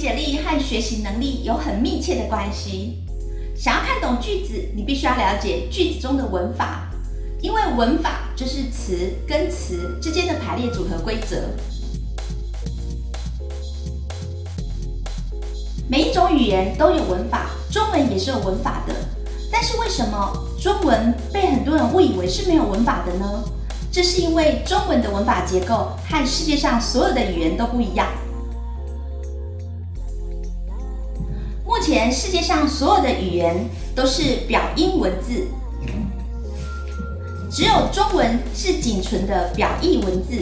解力和学习能力有很密切的关系。想要看懂句子，你必须要了解句子中的文法，因为文法就是词跟词之间的排列组合规则。每一种语言都有文法，中文也是有文法的。但是为什么中文被很多人误以为是没有文法的呢？这是因为中文的文法结构和世界上所有的语言都不一样。目前世界上所有的语言都是表音文字，只有中文是仅存的表意文字。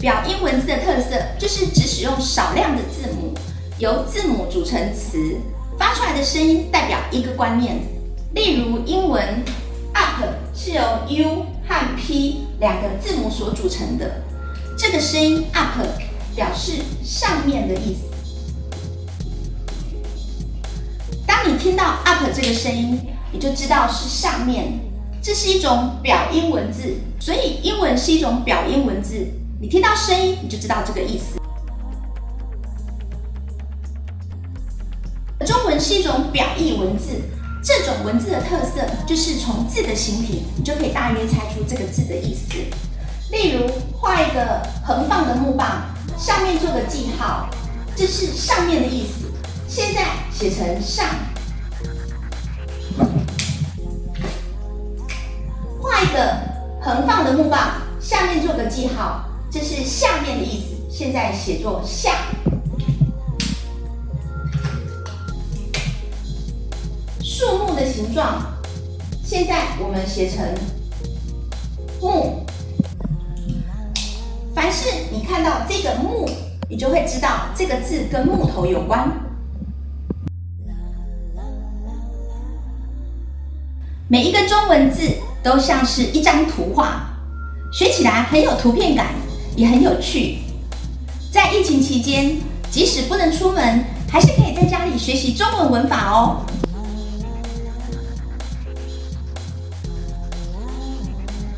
表音文字的特色就是只使用少量的字母，由字母组成词，发出来的声音代表一个观念。例如英文 up 是由 u 和 p 两个字母所组成的，这个声音 up 表示上面的意思。你听到 up 这个声音，你就知道是上面，这是一种表音文字，所以英文是一种表音文字。你听到声音，你就知道这个意思。中文是一种表意文字。这种文字的特色就是从字的形体，你就可以大约猜出这个字的意思。例如，画一个横放的木棒，上面做个记号，这是上面的意思。现在写成上。一个横放的木棒，下面做个记号，这是下面的意思。现在写作下。树木的形状，现在我们写成木。凡是你看到这个木，你就会知道这个字跟木头有关。每一个中文字都像是一张图画，学起来很有图片感，也很有趣。在疫情期间，即使不能出门，还是可以在家里学习中文文法哦。